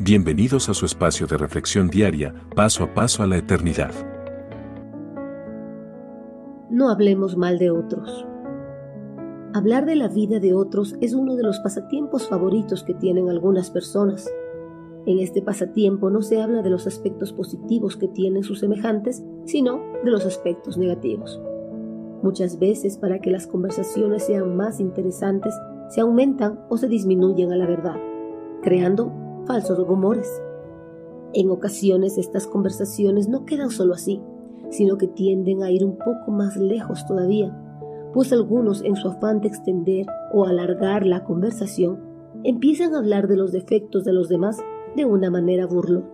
Bienvenidos a su espacio de reflexión diaria, paso a paso a la eternidad. No hablemos mal de otros. Hablar de la vida de otros es uno de los pasatiempos favoritos que tienen algunas personas. En este pasatiempo no se habla de los aspectos positivos que tienen sus semejantes, sino de los aspectos negativos. Muchas veces para que las conversaciones sean más interesantes, se aumentan o se disminuyen a la verdad, creando falsos rumores. En ocasiones estas conversaciones no quedan solo así, sino que tienden a ir un poco más lejos todavía, pues algunos en su afán de extender o alargar la conversación empiezan a hablar de los defectos de los demás de una manera burlona.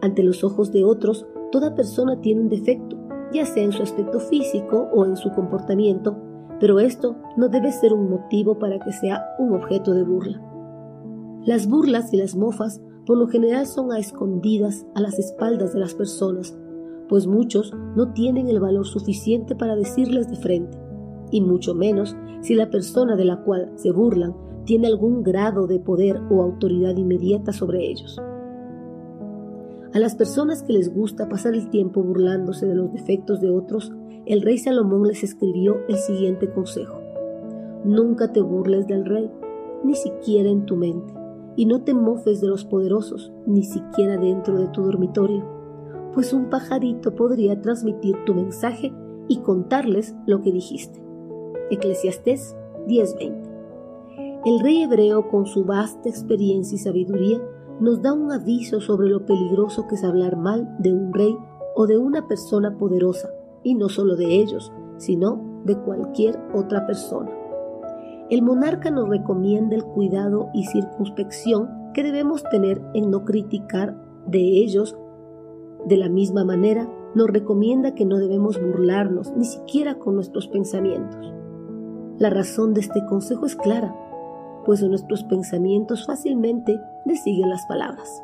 Ante los ojos de otros, toda persona tiene un defecto, ya sea en su aspecto físico o en su comportamiento, pero esto no debe ser un motivo para que sea un objeto de burla. Las burlas y las mofas por lo general son a escondidas a las espaldas de las personas, pues muchos no tienen el valor suficiente para decirles de frente, y mucho menos si la persona de la cual se burlan tiene algún grado de poder o autoridad inmediata sobre ellos. A las personas que les gusta pasar el tiempo burlándose de los defectos de otros, el rey Salomón les escribió el siguiente consejo. Nunca te burles del rey, ni siquiera en tu mente y no te mofes de los poderosos, ni siquiera dentro de tu dormitorio, pues un pajarito podría transmitir tu mensaje y contarles lo que dijiste. Eclesiastés 10:20. El rey hebreo, con su vasta experiencia y sabiduría, nos da un aviso sobre lo peligroso que es hablar mal de un rey o de una persona poderosa, y no solo de ellos, sino de cualquier otra persona el monarca nos recomienda el cuidado y circunspección que debemos tener en no criticar de ellos. De la misma manera, nos recomienda que no debemos burlarnos ni siquiera con nuestros pensamientos. La razón de este consejo es clara, pues nuestros pensamientos fácilmente le siguen las palabras.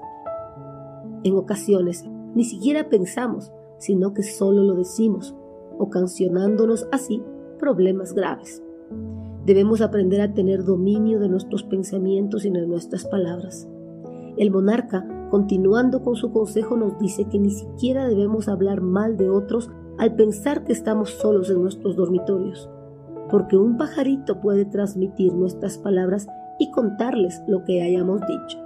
En ocasiones, ni siquiera pensamos, sino que solo lo decimos, ocasionándonos así problemas graves. Debemos aprender a tener dominio de nuestros pensamientos y de nuestras palabras. El monarca, continuando con su consejo, nos dice que ni siquiera debemos hablar mal de otros al pensar que estamos solos en nuestros dormitorios, porque un pajarito puede transmitir nuestras palabras y contarles lo que hayamos dicho.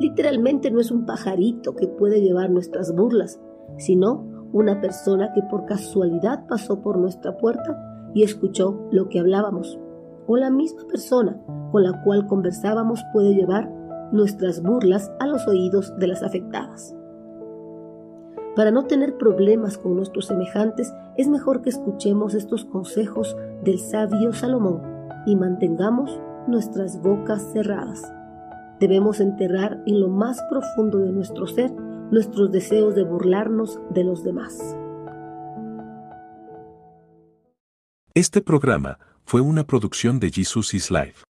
Literalmente no es un pajarito que puede llevar nuestras burlas, sino una persona que por casualidad pasó por nuestra puerta y escuchó lo que hablábamos o la misma persona con la cual conversábamos puede llevar nuestras burlas a los oídos de las afectadas. Para no tener problemas con nuestros semejantes, es mejor que escuchemos estos consejos del sabio Salomón y mantengamos nuestras bocas cerradas. Debemos enterrar en lo más profundo de nuestro ser nuestros deseos de burlarnos de los demás. Este programa fue una producción de Jesus is Life.